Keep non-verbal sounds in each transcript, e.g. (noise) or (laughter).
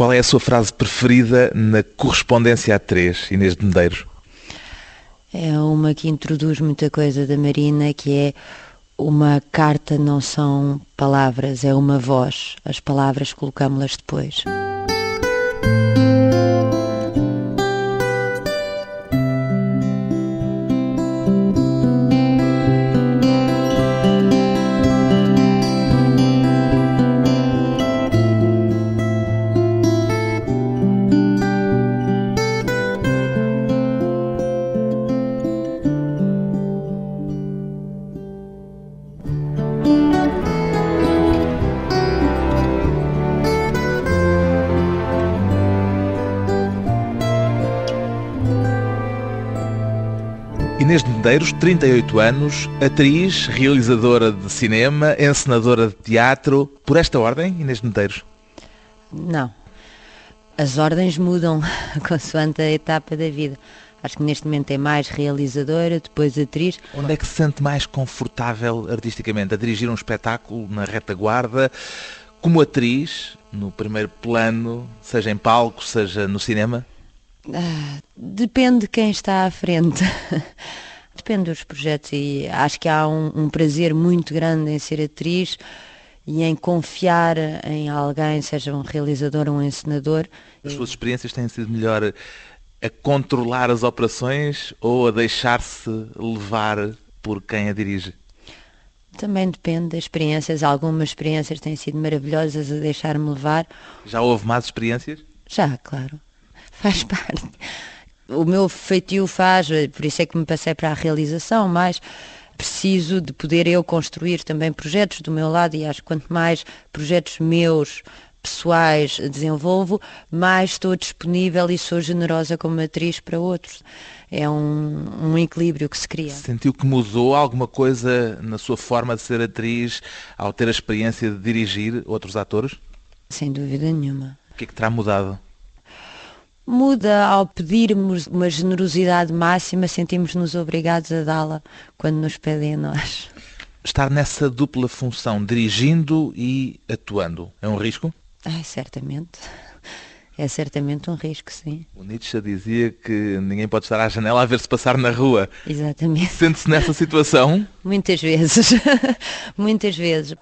Qual é a sua frase preferida na correspondência A3, Inês de Medeiros? É uma que introduz muita coisa da Marina, que é uma carta não são palavras, é uma voz. As palavras colocámos-las depois. Medeiros, 38 anos, atriz, realizadora de cinema, encenadora de teatro. Por esta ordem, Inês de Medeiros? Não. As ordens mudam (laughs) consoante a etapa da vida. Acho que neste momento é mais realizadora, depois atriz. Onde é que se sente mais confortável artisticamente? A dirigir um espetáculo na retaguarda, como atriz, no primeiro plano, seja em palco, seja no cinema? Ah, depende de quem está à frente. (laughs) depende dos projetos e acho que há um, um, prazer muito grande em ser atriz e em confiar em alguém, seja um realizador ou um encenador. As suas experiências têm sido melhor a controlar as operações ou a deixar-se levar por quem a dirige? Também depende das experiências. Algumas experiências têm sido maravilhosas a deixar-me levar. Já houve más experiências? Já, claro faz parte. O meu feitio faz, por isso é que me passei para a realização, mas preciso de poder eu construir também projetos do meu lado e acho que quanto mais projetos meus pessoais desenvolvo, mais estou disponível e sou generosa como atriz para outros. É um, um, equilíbrio que se cria. Sentiu que mudou alguma coisa na sua forma de ser atriz ao ter a experiência de dirigir outros atores? Sem dúvida nenhuma. O que é que terá mudado? Muda ao pedirmos uma generosidade máxima, sentimos-nos obrigados a dá-la quando nos pedem a nós. Estar nessa dupla função, dirigindo e atuando, é um risco? Ai, certamente. É certamente um risco, sim. O Nietzsche dizia que ninguém pode estar à janela a ver-se passar na rua. Exatamente. Sente-se nessa situação? Muitas vezes. (laughs) Muitas vezes.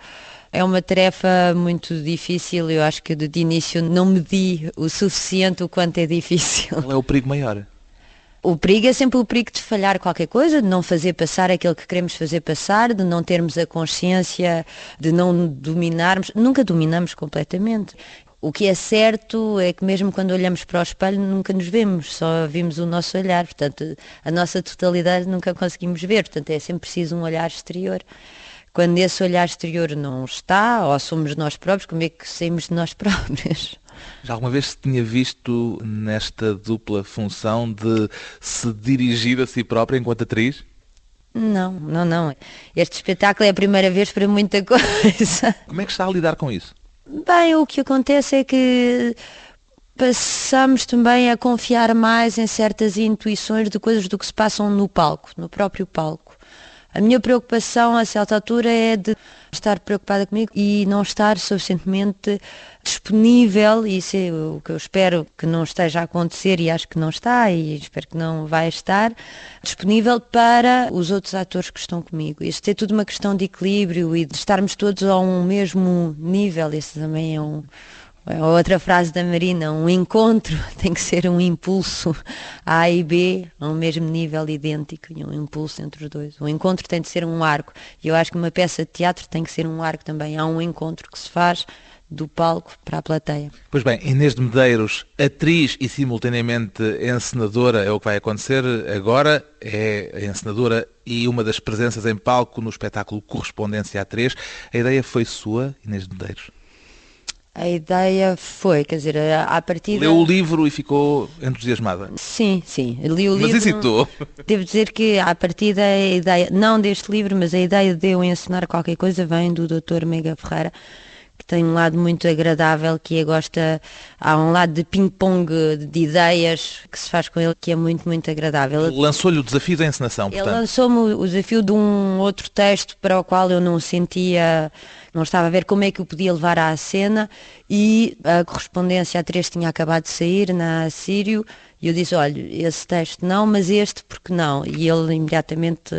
É uma tarefa muito difícil, eu acho que de início não medi o suficiente o quanto é difícil. Qual é o perigo maior? O perigo é sempre o perigo de falhar qualquer coisa, de não fazer passar aquilo que queremos fazer passar, de não termos a consciência, de não dominarmos. Nunca dominamos completamente. O que é certo é que mesmo quando olhamos para o espelho nunca nos vemos, só vimos o nosso olhar. Portanto, a nossa totalidade nunca conseguimos ver. Portanto, é sempre preciso um olhar exterior quando esse olhar exterior não está, ou somos nós próprios, como é que saímos de nós (laughs) próprios? Já alguma vez se tinha visto nesta dupla função de se dirigir a si própria enquanto atriz? Não, não, não. Este espetáculo é a primeira vez para muita (laughs) coisa. Como é que está a lidar com isso? Bem, o que acontece é que passamos também a confiar mais em certas intuições de coisas do que se passam no palco, no próprio palco. A minha preocupação a certa altura é de estar preocupada comigo e não estar suficientemente disponível, e isso é o que eu espero que não esteja a acontecer e acho que não está e espero que não vai estar, disponível para os outros atores que estão comigo. Isto é tudo uma questão de equilíbrio e de estarmos todos a um mesmo nível, isso também é um, outra frase da Marina, um encontro (laughs) tem que ser um impulso A e B a um mesmo nível idêntico e um impulso entre os dois. O encontro tem de ser um arco e eu acho que uma peça de teatro tem que ser um arco também. Há um encontro que se faz do palco para a plateia. Pois bem, Inês de Medeiros, atriz e simultaneamente encenadora, é o que vai acontecer agora, é a encenadora e uma das presenças em palco no espetáculo Correspondência A3. A ideia foi sua, Inês de Medeiros? A ideia foi, quer dizer, a partir Leu o livro e ficou entusiasmada? Sim, sim. Li o mas livro. hesitou? Devo dizer que a partir da ideia, não deste livro, mas a ideia de eu ensinar qualquer coisa vem do Dr. Mega Ferreira, que tem um lado muito agradável, que é gosta, há um lado de ping-pong de ideias que se faz com ele, que é muito, muito agradável. Lançou-lhe o desafio da encenação, Ele portanto. lançou-me o desafio de um outro texto para o qual eu não sentia, não estava a ver como é que o podia levar à cena e a correspondência a três tinha acabado de sair na Sírio e eu disse, olha, esse texto não, mas este porque não? E ele imediatamente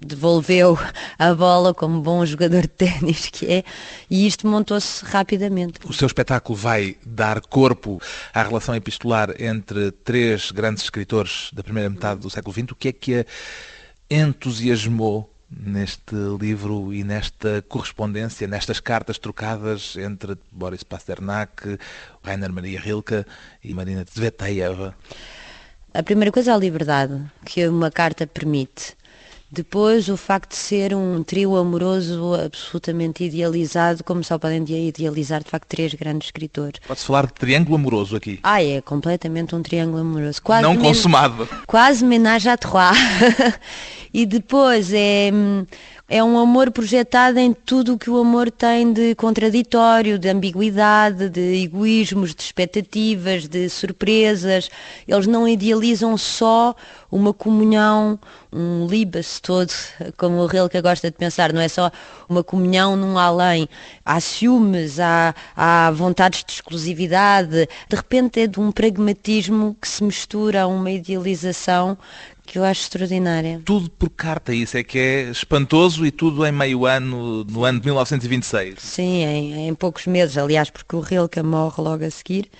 devolveu a bola como bom jogador de ténis que é e isto montou-se rapidamente. O seu espetáculo vai dar corpo à relação epistolar entre três grandes escritores da primeira metade do século XX. O que é que a entusiasmou neste livro e nesta correspondência, nestas cartas trocadas entre Boris Pasternak, Rainer Maria Rilke e Marina Tsvetaeva? A primeira coisa é a liberdade que uma carta permite. Depois, o facto de ser um trio amoroso absolutamente idealizado, como só podem idealizar, de facto, três grandes escritores. Pode-se falar de triângulo amoroso aqui. Ah, é completamente um triângulo amoroso. Quase Não men- consumado. Quase menage à trois. (laughs) e depois é, é um amor projetado em tudo o que o amor tem de contraditório, de ambiguidade, de egoísmos, de expectativas, de surpresas. Eles não idealizam só uma comunhão, um libas todo, como o Rilke gosta de pensar, não é só uma comunhão num além. Há ciúmes, há, há vontades de exclusividade, de repente é de um pragmatismo que se mistura a uma idealização que eu acho extraordinária. Tudo por carta, isso é que é espantoso e tudo em meio ano, no ano de 1926. Sim, em, em poucos meses, aliás, porque o Rilke morre logo a seguir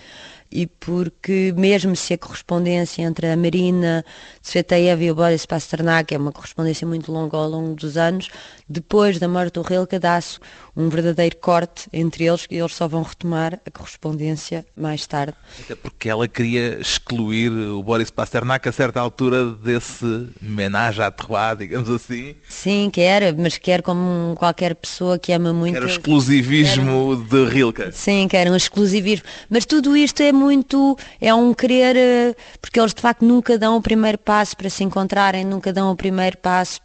e porque mesmo se a correspondência entre a Marina Tsvetaeva e o Boris Pasternak é uma correspondência muito longa ao longo dos anos, depois da morte do Rilke dá-se um verdadeiro corte entre eles e eles só vão retomar a correspondência mais tarde. Até porque ela queria excluir o Boris Pasternak a certa altura desse menage à trois, digamos assim. Sim, quer, mas quer como qualquer pessoa que ama muito. Era o exclusivismo de Rilke. Sim, que era um exclusivismo. Mas tudo isto é muito, é um querer, eh, porque eles de facto nunca dão o primeiro passo para se encontrarem, nunca dão o primeiro passo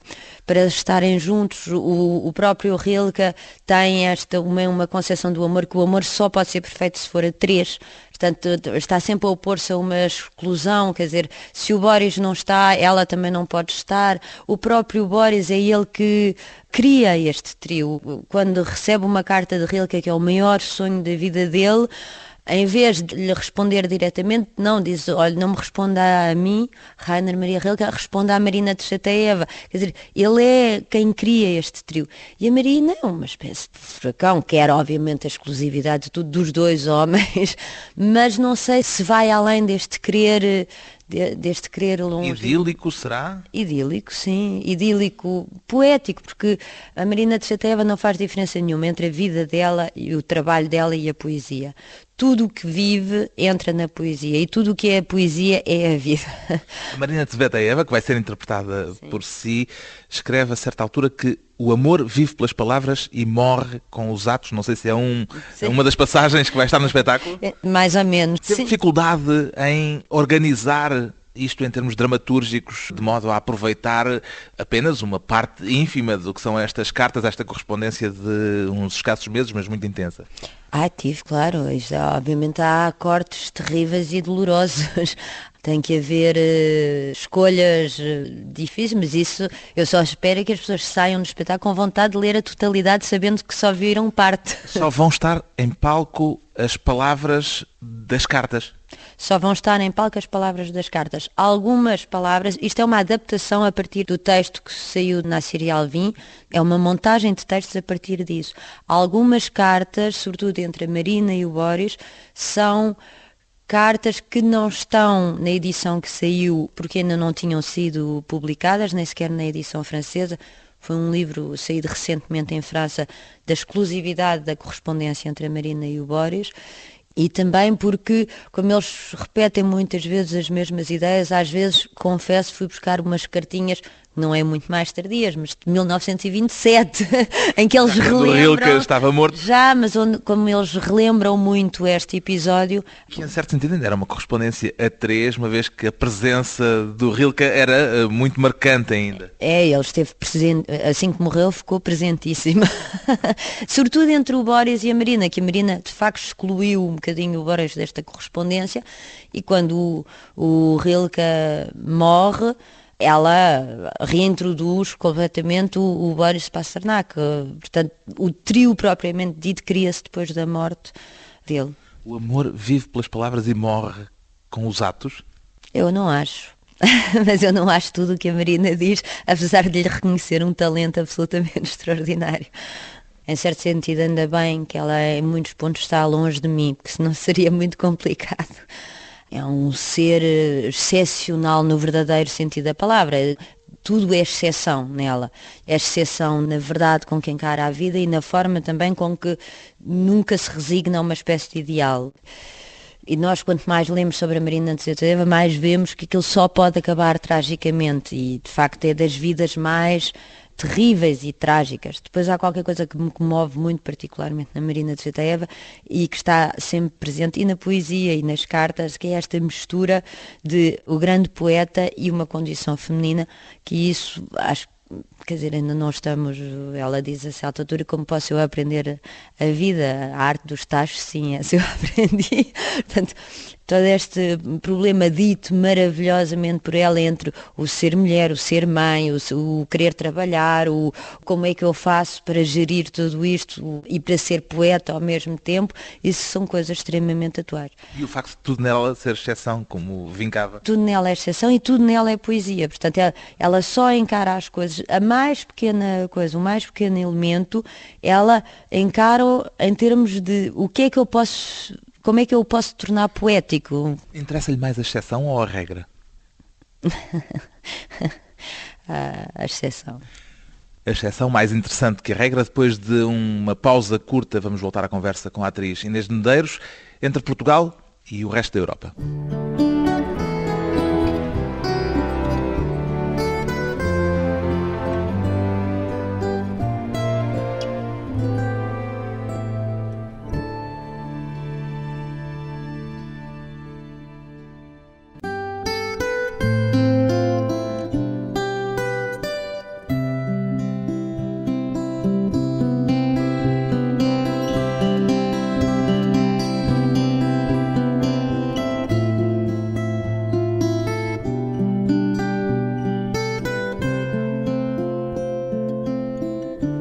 para estarem juntos. O, o próprio Rilke tem esta, uma, uma concepção do amor, que o amor só pode ser perfeito se for a três. Portanto, está sempre a opor-se a uma exclusão, quer dizer, se o Boris não está, ela também não pode estar. O próprio Boris é ele que cria este trio. Quando recebe uma carta de Rilke, que é o maior sonho da vida dele, em vez de lhe responder diretamente, não, diz, olha, não me responda a mim, Rainer Maria Rilke, responda à Marina Tsvetaeva. Quer dizer, ele é quem cria este trio. E a Marina é uma espécie de furacão, quer obviamente a exclusividade de tudo dos dois (laughs) homens, mas não sei se vai além deste querer, de- deste querer longe. Idílico será? Idílico, sim, idílico, poético, porque a Marina Tsvetaeva não faz diferença nenhuma entre a vida dela e o trabalho dela e a poesia. Tudo o que vive entra na poesia e tudo o que é a poesia é a vida. A Marina Tsvetaeva, que vai ser interpretada por si, escreve a certa altura que o amor vive pelas palavras e morre com os atos. Não sei se é, um, é uma das passagens que vai estar no espetáculo. É, Mais ou menos. Sim. dificuldade em organizar isto em termos dramatúrgicos, de modo a aproveitar apenas uma parte ínfima do que são estas cartas, esta correspondência de uns escassos meses, mas muito intensa. Ah, tive, claro. Isto, obviamente há cortes terríveis e dolorosos. (laughs) Tem que haver eh, escolhas eh, difíceis, mas isso eu só espero que as pessoas saiam do espetáculo com vontade de ler a totalidade, sabendo que só viram parte. Só vão estar em palco as palavras das cartas. Só vão estar em palco as palavras das cartas. Algumas palavras, isto é uma adaptação a partir do texto que saiu na Síria Alvim, é uma montagem de textos a partir disso. Algumas cartas, sobretudo entre a Marina e o Boris, são cartas que não estão na edição que saiu porque ainda não tinham sido publicadas, nem sequer na edição francesa. Foi um livro saído recentemente em França da exclusividade da correspondência entre a Marina e o Boris. E também porque, como eles repetem muitas vezes as mesmas ideias, às vezes, confesso, fui buscar umas cartinhas não é muito mais tardias, mas de 1927, (laughs) em que eles relembram... Rilke estava morto. Já, mas onde, como eles relembram muito este episódio, Que, em certo sentido, ainda era uma correspondência a três, uma vez que a presença do Rilke era eh, muito marcante ainda. É, ele esteve presente, assim que morreu, ficou presentíssimo. (laughs) Sobretudo entre o Boris e a Marina, que a Marina de facto excluiu um bocadinho o Boris desta correspondência e quando o, o Rilke morre, ela reintroduz completamente o, o Boris Pasternak. Portanto, o trio propriamente dito cria-se depois da morte dele. O amor vive pelas palavras e morre com os atos. Eu não acho. (laughs) Mas eu não acho tudo o que a Marina diz, apesar de lhe reconhecer um talento absolutamente (laughs) extraordinário. Em certo sentido, ainda bem que ela em muitos pontos está longe de mim, porque senão (laughs) seria muito complicado. É um ser eh, excepcional no verdadeiro sentido da palavra. Tudo é exceção nela. É exceção na verdade com que encara a vida e na forma também com que nunca se resigna a uma espécie de ideal. E nós, quanto mais lemos sobre a Marina Zeteva, mais vemos que aquilo só pode acabar tragicamente. E, de facto, é das vidas mais terríveis e trágicas. Depois há qualquer coisa que me comove muito particularmente na Marina de Zeteva e que está sempre presente e na poesia e nas cartas, que é esta mistura de o grande poeta e uma condição feminina, que isso acho quer dizer, ainda não estamos, ela diz a certa altura, como posso eu aprender a vida, a arte dos tachos, sim, essa eu (laughs) aprendi. Portanto, todo este problema dito maravilhosamente por ela entre o ser mulher, o ser mãe, o, o, querer trabalhar, o como é que eu faço para gerir tudo isto e para ser poeta ao mesmo tempo, isso são coisas extremamente atuais. E o facto de tudo nela ser exceção, como vincava? Tudo nela é exceção e tudo nela é poesia. Portanto, ela, ela só encara as coisas, a mais pequena coisa, o mais pequeno elemento, ela encara em termos de o que é que eu posso como é que eu posso tornar poético? Interessa-lhe mais a exceção ou a regra? (laughs) a exceção. A exceção mais interessante que a regra. Depois de uma pausa curta, vamos voltar à conversa com a atriz Inês de Medeiros, entre Portugal e o resto da Europa.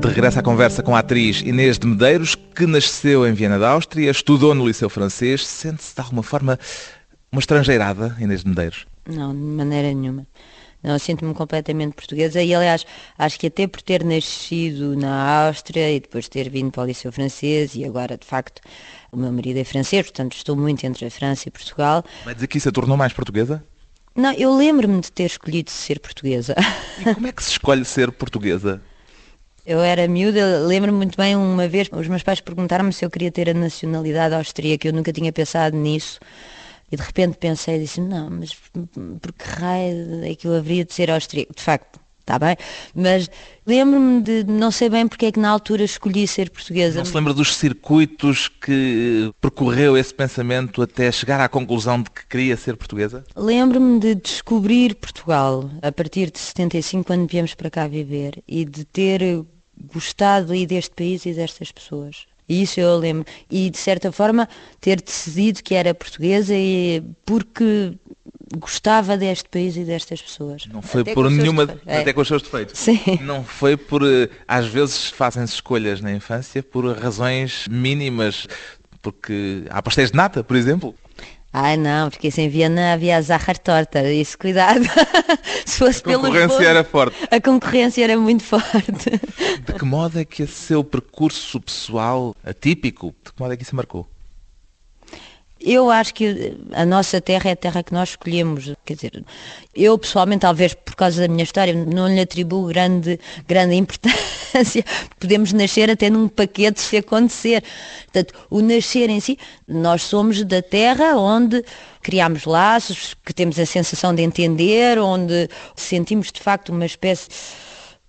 Regressa à conversa com a atriz Inês de Medeiros, que nasceu em Viena da Áustria, estudou no Liceu Francês. Sente-se de alguma forma uma estrangeirada, Inês de Medeiros? Não, de maneira nenhuma. Não, sinto-me completamente portuguesa e, aliás, acho que até por ter nascido na Áustria e depois ter vindo para o Liceu Francês e agora, de facto, o meu marido é francês, portanto estou muito entre a França e Portugal. Vai dizer que isso a tornou mais portuguesa? Não, eu lembro-me de ter escolhido ser portuguesa. E como é que se escolhe ser portuguesa? Eu era miúda, lembro-me muito bem uma vez, os meus pais perguntaram-me se eu queria ter a nacionalidade austríaca, eu nunca tinha pensado nisso. E de repente pensei e disse, não, mas por que raio é que eu haveria de ser austríaco? De facto, está bem, mas lembro-me de não sei bem porque é que na altura escolhi ser portuguesa. Não se lembra dos circuitos que percorreu esse pensamento até chegar à conclusão de que queria ser portuguesa? Lembro-me de descobrir Portugal a partir de 75, quando viemos para cá viver, e de ter gostado aí deste país e destas pessoas. E isso eu lembro. E de certa forma ter decidido que era portuguesa e porque gostava deste país e destas pessoas. Não foi até por nenhuma, é. até com os seus defeitos. Sim. Não foi por, eh, às vezes fazem-se escolhas na infância por razões mínimas, porque há pastéis de nata, por exemplo. Ai não, porque isso em Viena havia a Zahar Torta, isso cuidado. (laughs) Se fosse a concorrência pelo era forte. A concorrência era muito forte. De que modo é que esse seu percurso pessoal atípico, de que modo é que isso marcou? Eu acho que a nossa terra é a terra que nós escolhemos. Quer dizer, eu pessoalmente, talvez por causa da minha história, não lhe atribuo grande, grande importância. (laughs) Podemos nascer até num paquete se acontecer. Portanto, o nascer em si, nós somos da terra onde criamos laços, que temos a sensação de entender, onde sentimos de facto uma espécie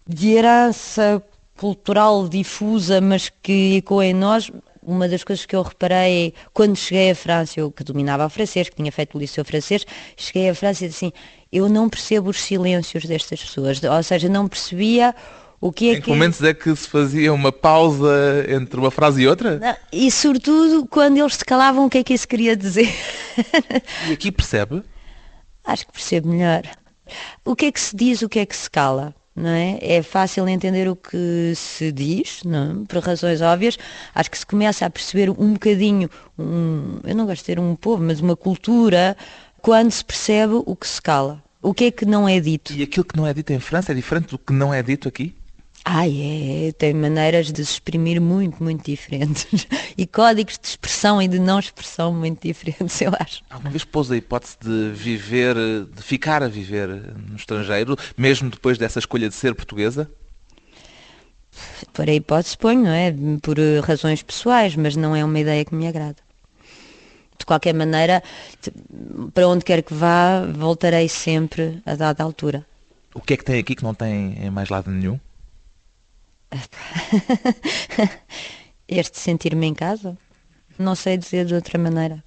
de herança cultural difusa, mas que ecoa em nós, uma das coisas que eu reparei quando cheguei à França, eu que dominava o francês, que tinha feito o liceu francês, cheguei à França e disse assim, eu não percebo os silêncios destas pessoas, ou seja, não percebia o que é em que... momentos é que se fazia uma pausa entre uma frase e outra? Não, e sobretudo quando eles se calavam, o que é que isso queria dizer? E aqui percebe? Acho que percebo melhor. O que é que se diz, o que é que se cala? Não é? É fácil entender o que se diz, não é? por razões óbvias. Acho que se começa a perceber um bocadinho, um, eu não gosto de ter um povo, mas uma cultura, quando se percebe o que se cala. O que é que não é dito? E aquilo que não é dito em França é diferente do que não é dito aqui? Ai, é, tem maneiras de se exprimir muito, muito diferentes. (laughs) E códigos de expressão e de não expressão muito diferentes, eu acho. Alguma vez pôs a hipótese de viver, de ficar a viver no estrangeiro, mesmo depois dessa escolha de ser portuguesa? Por a hipótese ponho, não é? Por eh, razões pessoais, mas não é uma ideia que me agrada. De qualquer maneira, para onde quer que vá, voltarei sempre a dada altura. O que é que tem aqui que não tem em mais lado nenhum? (laughs) este sentir-me em casa? Não sei dizer de outra maneira.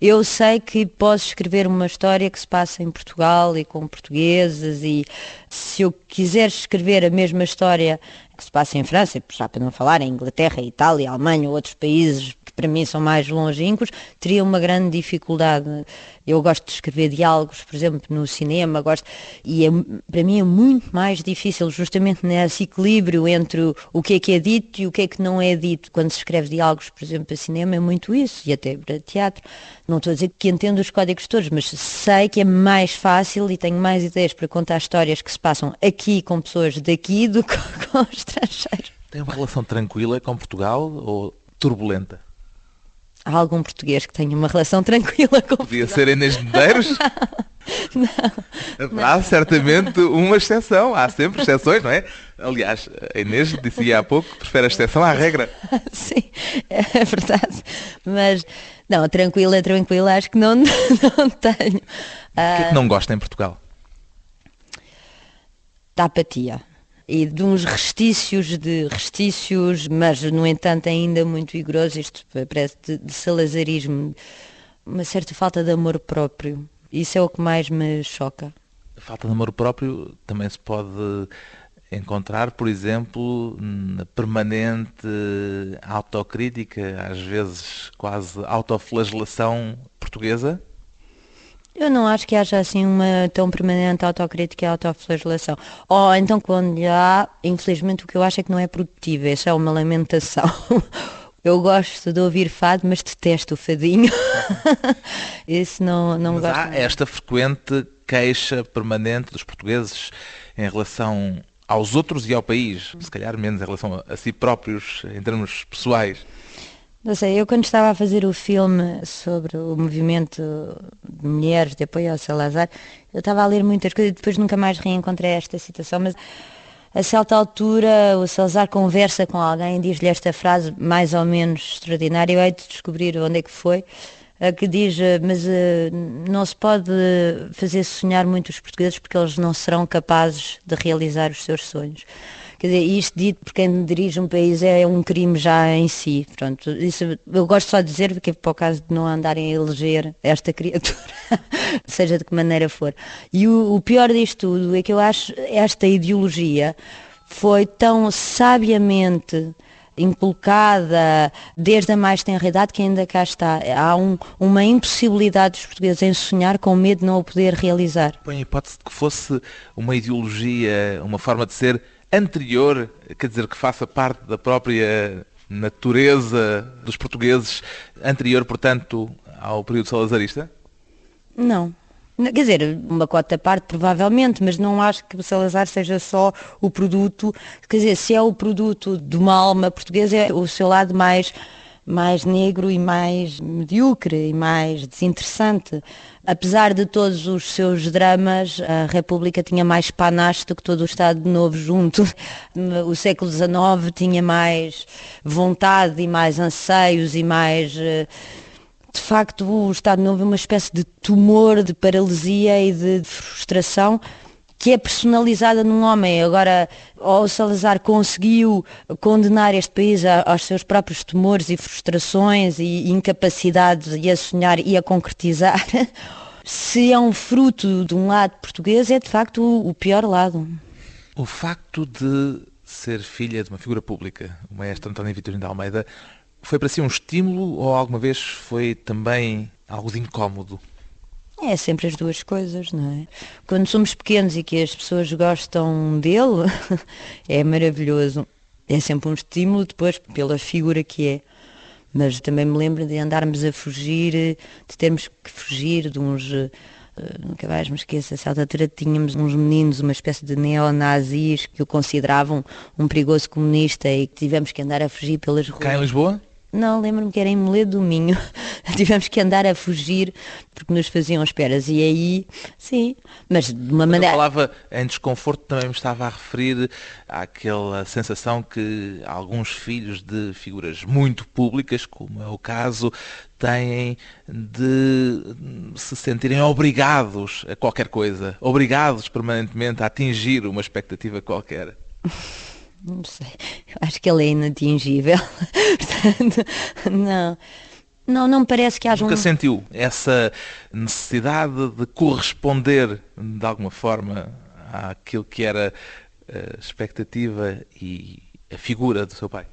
Eu sei que posso escrever uma história que se passa em Portugal e com portugueses e se eu quiser escrever a mesma história que se passa em França, já para não falar em Inglaterra, Itália, Alemanha, outros países para mim são mais longínquos, teria uma grande dificuldade. Eu gosto de escrever diálogos, por exemplo, no cinema, gosto, e é, para mim é muito mais difícil justamente nesse equilíbrio entre o que é que é dito e o que é que não é dito. Quando se escreve diálogos, por exemplo, para cinema, é muito isso, e até para teatro. Não estou a dizer que entendo os códigos todos, mas sei que é mais fácil e tenho mais ideias para contar histórias que se passam aqui com pessoas daqui do que (laughs) com estrangeiros. Tem uma relação tranquila com Portugal ou turbulenta? Há algum português que tenha uma relação (laughs) tranquila com Podia ser Inês de Medeiros? (laughs) Não, Há certamente uma exceção, há sempre exceções, não é? Aliás, a Inês dizia há pouco que prefere a exceção à regra. (laughs) Sim, é verdade. Mas, não, tranquila, tranquila, acho que não, não tenho. O que é que não gosta em Portugal? Da apatia e de uns restícios de restícios, mas no entanto ainda muito vigoroso, isto parece de, de salazarismo, uma certa falta de amor próprio. Isso é o que mais me choca. A falta de amor próprio também se pode encontrar, por exemplo, na permanente autocrítica, às vezes quase autoflagelação portuguesa? Eu não acho que haja assim uma tão permanente autocrítica e autoflagelação. Ou então quando há, infelizmente o que eu acho é que não é produtivo, isso é uma lamentação. (laughs) Eu gosto de ouvir fado, mas detesto o fadinho. (laughs) Isso não, não mas gosto. Há esta frequente queixa permanente dos portugueses em relação aos outros e ao país, se calhar menos em relação a si próprios, em termos pessoais. Não sei, eu quando estava a fazer o filme sobre o movimento de mulheres de apoio ao Salazar, eu estava a ler muitas coisas e depois nunca mais reencontrei esta citação, mas a certa altura o Salazar conversa com alguém e diz-lhe esta frase mais ou menos extraordinária, eu hei de descobrir onde é que foi, que diz, mas não se pode fazer sonhar muito os portugueses porque eles não serão capazes de realizar os seus sonhos. Quer dizer, isto dito por quem dirige um país é um crime já em si. Pronto, isso, eu gosto só de dizer porque é o caso de não andarem a eleger esta criatura, (laughs) seja de que maneira for. E o, o pior disto tudo é que eu acho esta ideologia foi tão sabiamente inculcada desde a mais tenra idade que ainda cá está. Há um, uma impossibilidade dos portugueses em sonhar com medo de não o poder realizar. Põe a hipótese de que fosse uma ideologia, uma forma de ser anterior, quer dizer, que faça parte da própria natureza dos portugueses, anterior, portanto, ao período salazarista? Não. Quer dizer, uma cota à parte, provavelmente, mas não acho que o Salazar seja só o produto. Quer dizer, se é o produto de uma alma portuguesa, é o seu lado mais mais negro e mais medíocre e mais desinteressante. Apesar de todos os seus dramas, a República tinha mais panache do que todo o Estado Novo junto. (laughs) O século XIX tinha mais vontade e mais anseios e mais eh, de facto o Estado Novo é uma espécie de tumor, de paralisia e de frustração que é personalizada num homem. Agora, o Salazar conseguiu condenar este país aos seus próprios temores e frustrações e incapacidades e a sonhar e a concretizar. (laughs) Se é um fruto de um lado português, é de facto o pior lado. O facto de ser filha de uma figura pública, o maestro António Vitorino de Almeida, foi para si um estímulo ou alguma vez foi também algo de incómodo? É sempre as duas coisas, não é? Quando somos pequenos e que as pessoas gostam dele, (laughs) é maravilhoso. É sempre um estímulo depois pela figura que é. Mas também me lembro de andarmos a fugir, de termos que fugir de uns. Uh, nunca mais me esqueço, essa altura tínhamos uns meninos, uma espécie de neonazis que o consideravam um perigoso comunista e que tivemos que andar a fugir pelas ruas. Cá em Lisboa? Não, lembro-me que era em Moledo do Minho. (laughs) Tivemos que andar a fugir porque nos faziam esperas. E aí, sim, mas de uma maneira. Eu falava em desconforto, também me estava a referir àquela sensação que alguns filhos de figuras muito públicas, como é o caso, têm de se sentirem obrigados a qualquer coisa, obrigados permanentemente a atingir uma expectativa qualquer. (laughs) não sei, acho que ele é inatingível. (laughs) Portanto, não. Não, não me parece que haja Nunca um... sentiu essa necessidade de corresponder de alguma forma àquilo que era a expectativa e a figura do seu pai?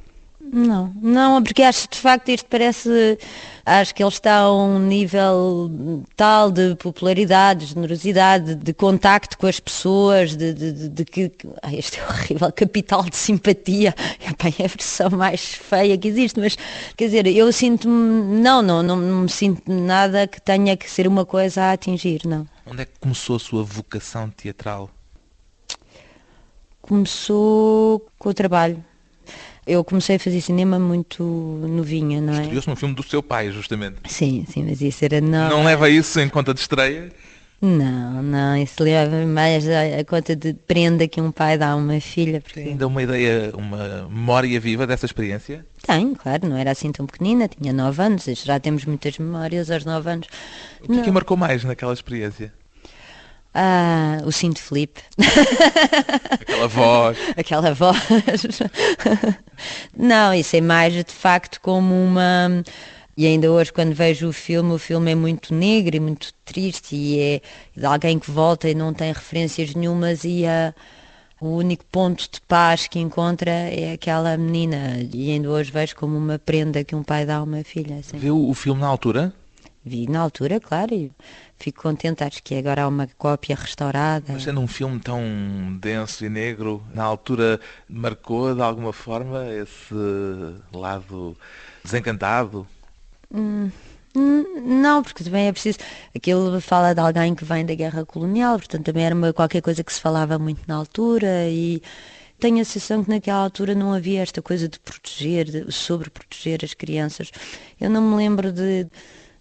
Não, não, porque acho de facto isto parece, acho que ele está a um nível tal de popularidade, de generosidade, de, de contacto com as pessoas, de, de, de que, ai, este é horrível, (laughs) capital de simpatia, é a versão mais feia que existe, mas quer dizer, eu sinto-me, não, não, não, não me sinto nada que tenha que ser uma coisa a atingir, não. Onde é que começou a sua vocação teatral? Começou com o trabalho eu comecei a fazer cinema muito novinha, não é? Estreou-se no filme do seu pai, justamente. Sim, sim, mas isso era não. Não leva isso em conta de estreia? Não, não, isso leva mais a, a, conta de prenda que um pai dá a uma filha. Porque... Tem ainda uma ideia, uma memória viva dessa experiência? Tenho, claro, não era assim tão pequenina, tinha nove anos, já temos muitas memórias aos nove anos. O que, é que marcou mais naquela experiência? Ah, o cinto Felipe. Aquela voz. (laughs) Aquela voz. (laughs) Não, isso é mais de facto como uma. E ainda hoje, quando vejo o filme, o filme é muito negro e muito triste e é de alguém que volta e não tem referências nenhumas e a, o único ponto de paz que encontra é aquela menina. E ainda hoje vejo como uma prenda que um pai dá a uma filha. Assim. Viu o filme na altura? Vi na altura, claro, e fico contente, acho que agora há uma cópia restaurada. Mas sendo um filme tão denso e negro, na altura marcou de alguma forma esse lado desencantado? Hum, não, porque também é preciso. Aquilo fala de alguém que vem da guerra colonial, portanto também era uma, qualquer coisa que se falava muito na altura e tenho a sensação que naquela altura não havia esta coisa de proteger, de sobreproteger as crianças. Eu não me lembro de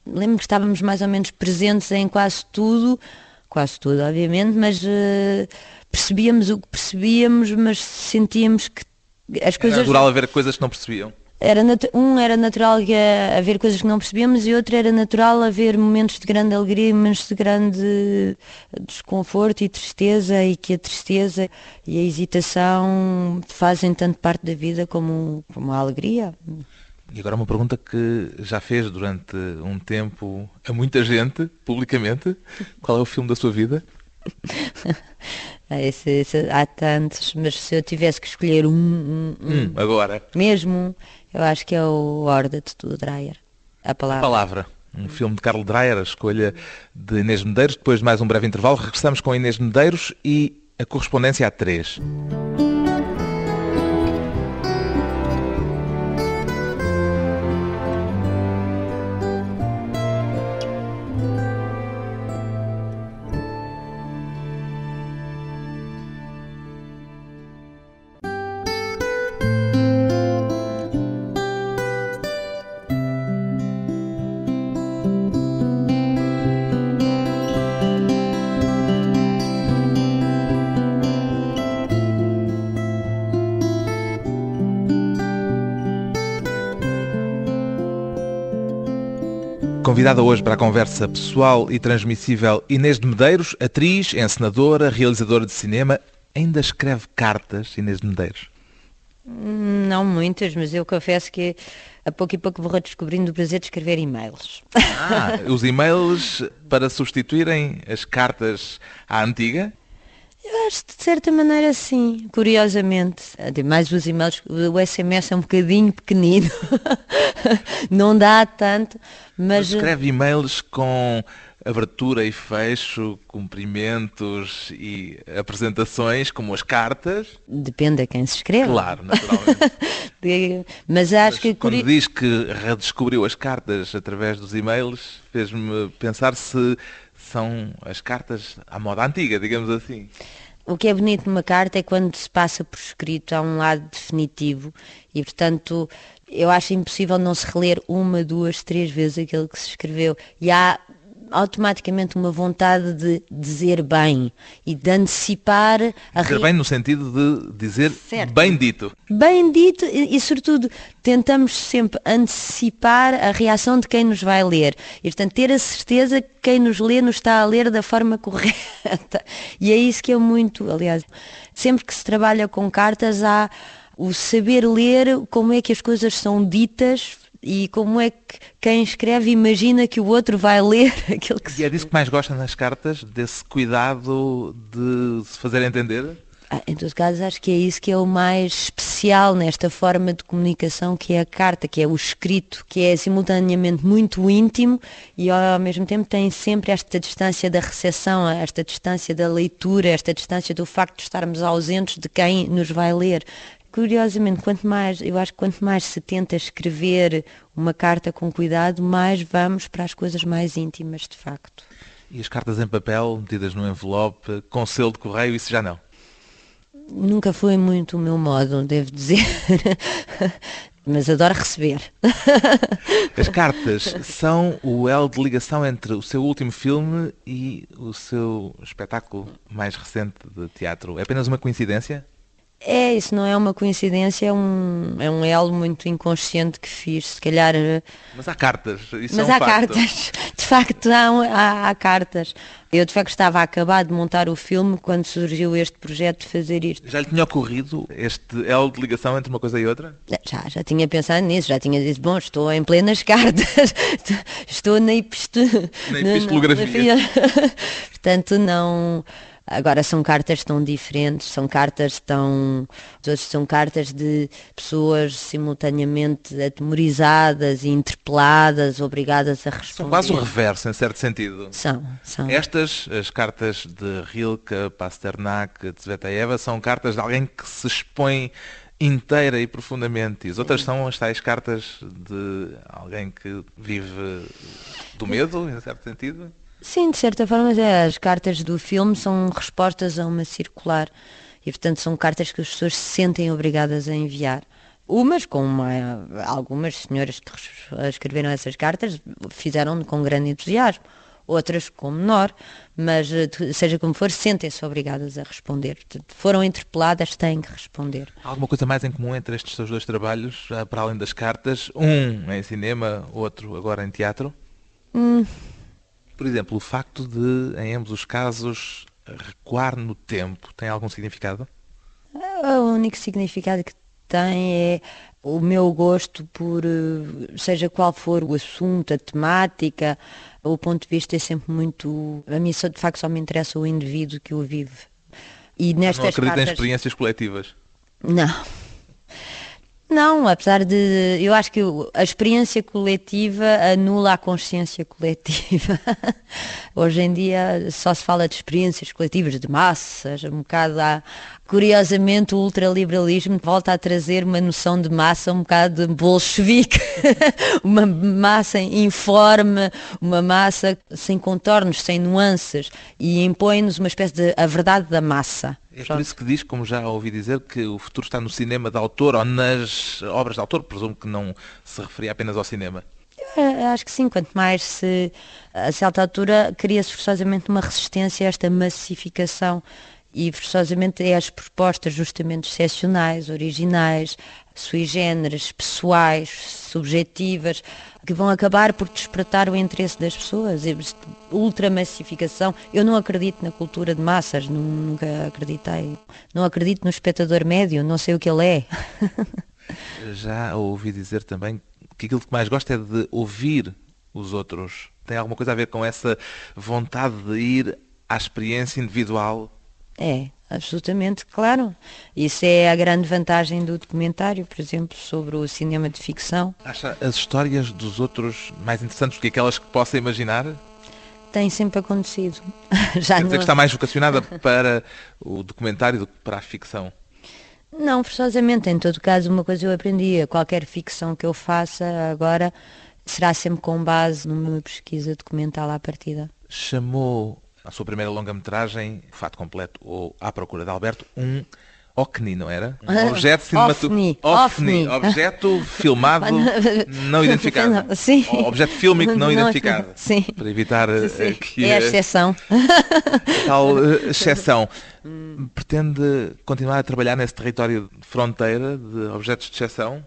lembro que estávamos mais ou menos presentes em quase tudo, quase tudo, obviamente, mas uh, percebíamos o que percebíamos, mas sentíamos que as coisas. Era natural haver coisas que não percebiam. Era um era natural haver coisas que não percebíamos e outro era natural haver momentos de grande alegria e momentos de grande desconforto e tristeza e que a tristeza e a hesitação fazem tanto parte da vida como, como a alegria. E agora uma pergunta que já fez durante um tempo a muita gente, publicamente. Qual é o filme da sua vida? (laughs) esse, esse, há tantos, mas se eu tivesse que escolher um, um, um hum, agora mesmo, eu acho que é o Horda de Tudo Dreyer. A palavra. A palavra. Um filme de Carlos Dreyer, a escolha de Inês Medeiros. Depois de mais um breve intervalo, regressamos com Inês Medeiros e a correspondência a três. Convidada hoje para a conversa pessoal e transmissível Inês de Medeiros, atriz, encenadora, realizadora de cinema. Ainda escreve cartas, Inês de Medeiros? Não muitas, mas eu confesso que a pouco e pouco vou redescobrindo o prazer de escrever e-mails. Ah, os e-mails para substituírem as cartas à antiga? Eu acho de certa maneira sim, curiosamente. Ademais os e-mails, o SMS é um bocadinho pequenino, (laughs) não dá tanto, mas... mas escreve e-mails com abertura e fecho, cumprimentos e apresentações, como as cartas. Depende a quem se escreve. Claro, naturalmente. (laughs) Mas acho Mas que... Quando diz que redescobriu as cartas através dos e-mails, fez-me pensar se são as cartas à moda antiga, digamos assim. O que é bonito numa carta é quando se passa por escrito, há um lado definitivo e, portanto, eu acho impossível não se reler uma, duas, três vezes aquilo que se escreveu. E há automaticamente uma vontade de dizer bem e de antecipar a Dizer bem no sentido de dizer certo. bem dito. Bem dito e, e, sobretudo, tentamos sempre antecipar a reação de quem nos vai ler. E, portanto, ter a certeza que quem nos lê nos está a ler da forma (laughs) correta. E é isso que é muito, aliás, sempre que se trabalha com cartas há o saber ler como é que as coisas são ditas e como é que quem escreve imagina que o outro vai ler (laughs) aquilo que E é disso que mais gosta nas cartas, desse cuidado de se fazer entender? Ah, em todo caso, acho que é isso que é o mais especial nesta forma de comunicação, que é a carta, que é o escrito, que é simultaneamente muito íntimo e ao mesmo tempo tem sempre esta distância da recepção, esta distância da leitura, esta distância do facto de estarmos ausentes de quem nos vai ler curiosamente, quanto mais, eu acho que quanto mais se tenta escrever uma carta com cuidado, mais vamos para as coisas mais íntimas, de facto. E as cartas em papel, metidas no envelope, com selo de correio, isso já não? Nunca foi muito o meu modo, devo dizer. (laughs) Mas adoro receber. (laughs) As cartas são o elo de ligação entre o seu último filme e o seu espetáculo mais recente de teatro. É apenas uma coincidência? É, isso não é uma coincidência, é um, é um elo muito inconsciente que fiz, se calhar... Eh, mas há cartas, isso Mas é um há facto. cartas, (laughs) de facto há, há, há, cartas. Eu de facto estava a acabar de montar o filme quando surgiu este projeto de fazer isto. Já lhe tinha ocorrido este elo de ligação entre uma coisa e outra? Já, já tinha pensado nisso, já tinha dito, bom, estou em plenas (laughs) cartas, estou na, episto... na epistolografia. (laughs) Portanto, não Agora são cartas tão diferentes, são cartas tão. são cartas de pessoas simultaneamente atemorizadas e interpeladas, obrigadas a responder. São quase o reverso, em certo sentido. São, são. Estas, as cartas de Rilke, Pasternak, Tsvetaeva, são cartas de alguém que se expõe inteira e profundamente. E as outras são as tais cartas de alguém que vive do medo, em certo sentido? Sim, de certa forma, é, as cartas do filme são respostas a uma circular e, portanto, são cartas que as pessoas se sentem obrigadas a enviar. Umas, com uma, algumas senhoras que escreveram essas cartas, fizeram com grande entusiasmo, outras com menor, mas eh, seja como for, sentem-se obrigadas a responder. Foram interpeladas, têm que responder. Há alguma coisa mais em comum entre estes seus dois trabalhos, para além das cartas? Um em cinema, outro agora em teatro? Hum, por exemplo, o facto de, em ambos os casos, recuar no tempo tem algum significado? O único significado que tem é o meu gosto por, eh, seja qual for o assunto, a temática, o ponto de vista é sempre muito. A mim, só, de facto, só me interessa o indivíduo que o vive. E nestas não acredita cartas... em experiências coletivas? Não. Não, apesar de. Eu acho que a experiência coletiva anula a consciência coletiva. (laughs) Hoje em dia só se fala de experiências coletivas de massas, um bocado há. Curiosamente, o ultraliberalismo volta a trazer uma noção de massa um bocado bolchevique, (laughs) uma massa informe, uma massa sem contornos, sem nuances, e impõe-nos uma espécie de a verdade da massa. É por isso que diz, como já ouvi dizer, que o futuro está no cinema de autor ou nas obras de autor. Presumo que não se referia apenas ao cinema. Eu acho que sim, quanto mais se, a certa altura, cria-se forçosamente uma resistência a esta massificação e forçosamente é as propostas justamente excepcionais, originais, sui generis, pessoais, subjetivas, que vão acabar por despertar o interesse das pessoas. Ultramassificação. Eu não acredito na cultura de massas, nunca acreditei. Não acredito no espectador médio, não sei o que ele é. (laughs) Já ouvi dizer também que aquilo que mais gosta é de ouvir os outros. Tem alguma coisa a ver com essa vontade de ir à experiência individual é, absolutamente, claro. Isso é a grande vantagem do documentário, por exemplo, sobre o cinema de ficção. Acha as histórias dos outros mais interessantes do que aquelas que possa imaginar? Tem sempre acontecido. (laughs) Já Quer dizer que está mais vocacionada para o documentário do que para a ficção? Não, forçosamente. Em todo caso, uma coisa eu aprendi. Qualquer ficção que eu faça agora será sempre com base numa pesquisa documental à partida. Chamou a sua primeira longa-metragem, Fato Completo ou À Procura de Alberto, um OCNI, não era? (laughs) Um objeto cinematográfico. OFNI. Objeto filmado (laughs) não identificado. Sim. Objeto fílmico (laughs) não, identificado. Sim. Para evitar sim, aqui é a exceção. Tal uh, exceção. Pretende continuar a trabalhar nesse território de fronteira de objetos de exceção?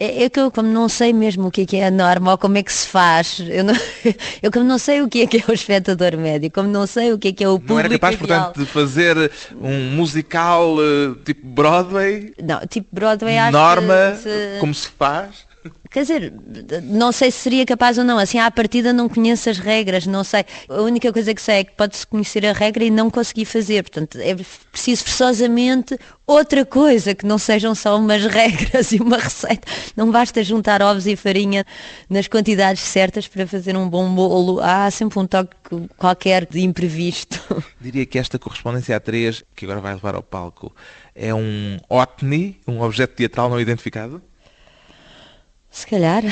É, é que eu como não sei mesmo o que é, que é a norma ou como é que se faz, eu, não, (laughs) eu como não sei o que é que é o espectador médio, como não sei o que é que é o público Não era capaz, ideal. portanto, de fazer um musical uh, tipo Broadway? Não, tipo Broadway acho Norma, que se... como se faz? Quer dizer, não sei se seria capaz ou não. Assim, à partida não conheço as regras, não sei. A única coisa que sei é que pode-se conhecer a regra e não conseguir fazer. Portanto, é preciso forçosamente outra coisa, que não sejam só umas (laughs) regras e uma receita. Não basta juntar ovos e farinha nas quantidades certas para fazer um bom bolo. Há sempre um toque qualquer de imprevisto. (laughs) Diria que esta correspondência a três, que agora vai levar ao palco, é um OTNI, um objeto teatral não identificado? Se calhar.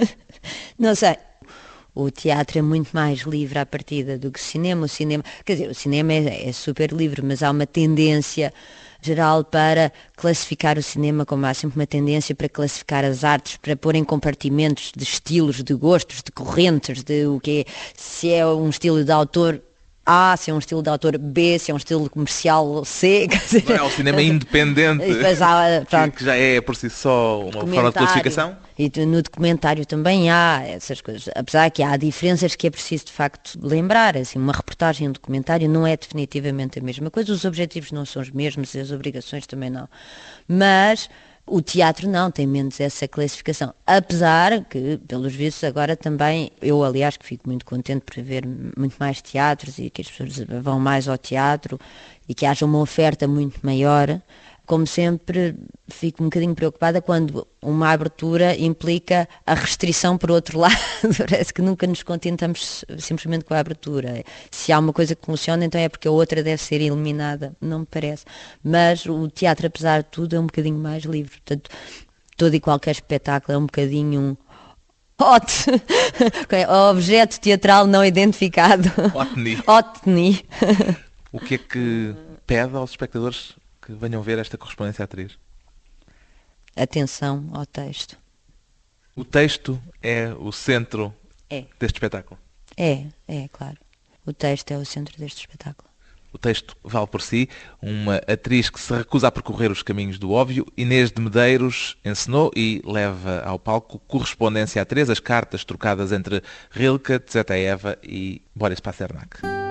(laughs) não sei. O teatro é muito mais livre à partida do que o cinema. O cinema, quer dizer, o cinema é, é super livre, mas há uma tendência geral para classificar o cinema, como há sempre uma tendência para classificar as artes, para pôr em compartimentos de estilos, de gostos, de correntes, de o que é, se é um estilo de autor a, se é um estilo de autor B, se é um estilo comercial C. (laughs) Dizer, não é o cinema independente, há, que, já é por si só uma forma de classificação. E no documentário também há essas coisas. Apesar que há diferenças que é preciso de facto lembrar. Assim, uma reportagem, um documentário não é definitivamente a mesma coisa. Os objetivos não são os mesmos e as obrigações também não. Mas o teatro não, tem menos essa classificação. Apesar que, pelos vistos, agora também, eu aliás que fico muito contente por ver muito mais teatros e que as pessoas vão mais ao teatro e que haja uma oferta muito maior como sempre, fico um bocadinho preocupada quando uma abertura implica a restrição por outro (laughs) lado. Parece que nunca nos contentamos simplesmente com a abertura. Se há uma coisa que funciona, então é porque a outra deve ser eliminada. Não me parece. Mas o teatro, apesar de tudo, é um bocadinho mais livre. Portanto, todo e qualquer espetáculo é um bocadinho um hot, (laughs) objeto teatral não identificado. Otni. Otni. O que é que pede aos espectadores que venham ver esta correspondência atriz? Atenção ao texto. O texto é o centro é. deste espetáculo? É, é, claro. O texto é o centro deste espetáculo. O texto vale por si. Uma atriz que se recusa a percorrer os caminhos do óbvio, Inês de Medeiros encenou e leva ao palco correspondência a três as cartas trocadas entre Rilke, Tzeta Eva e Boris Pasternak.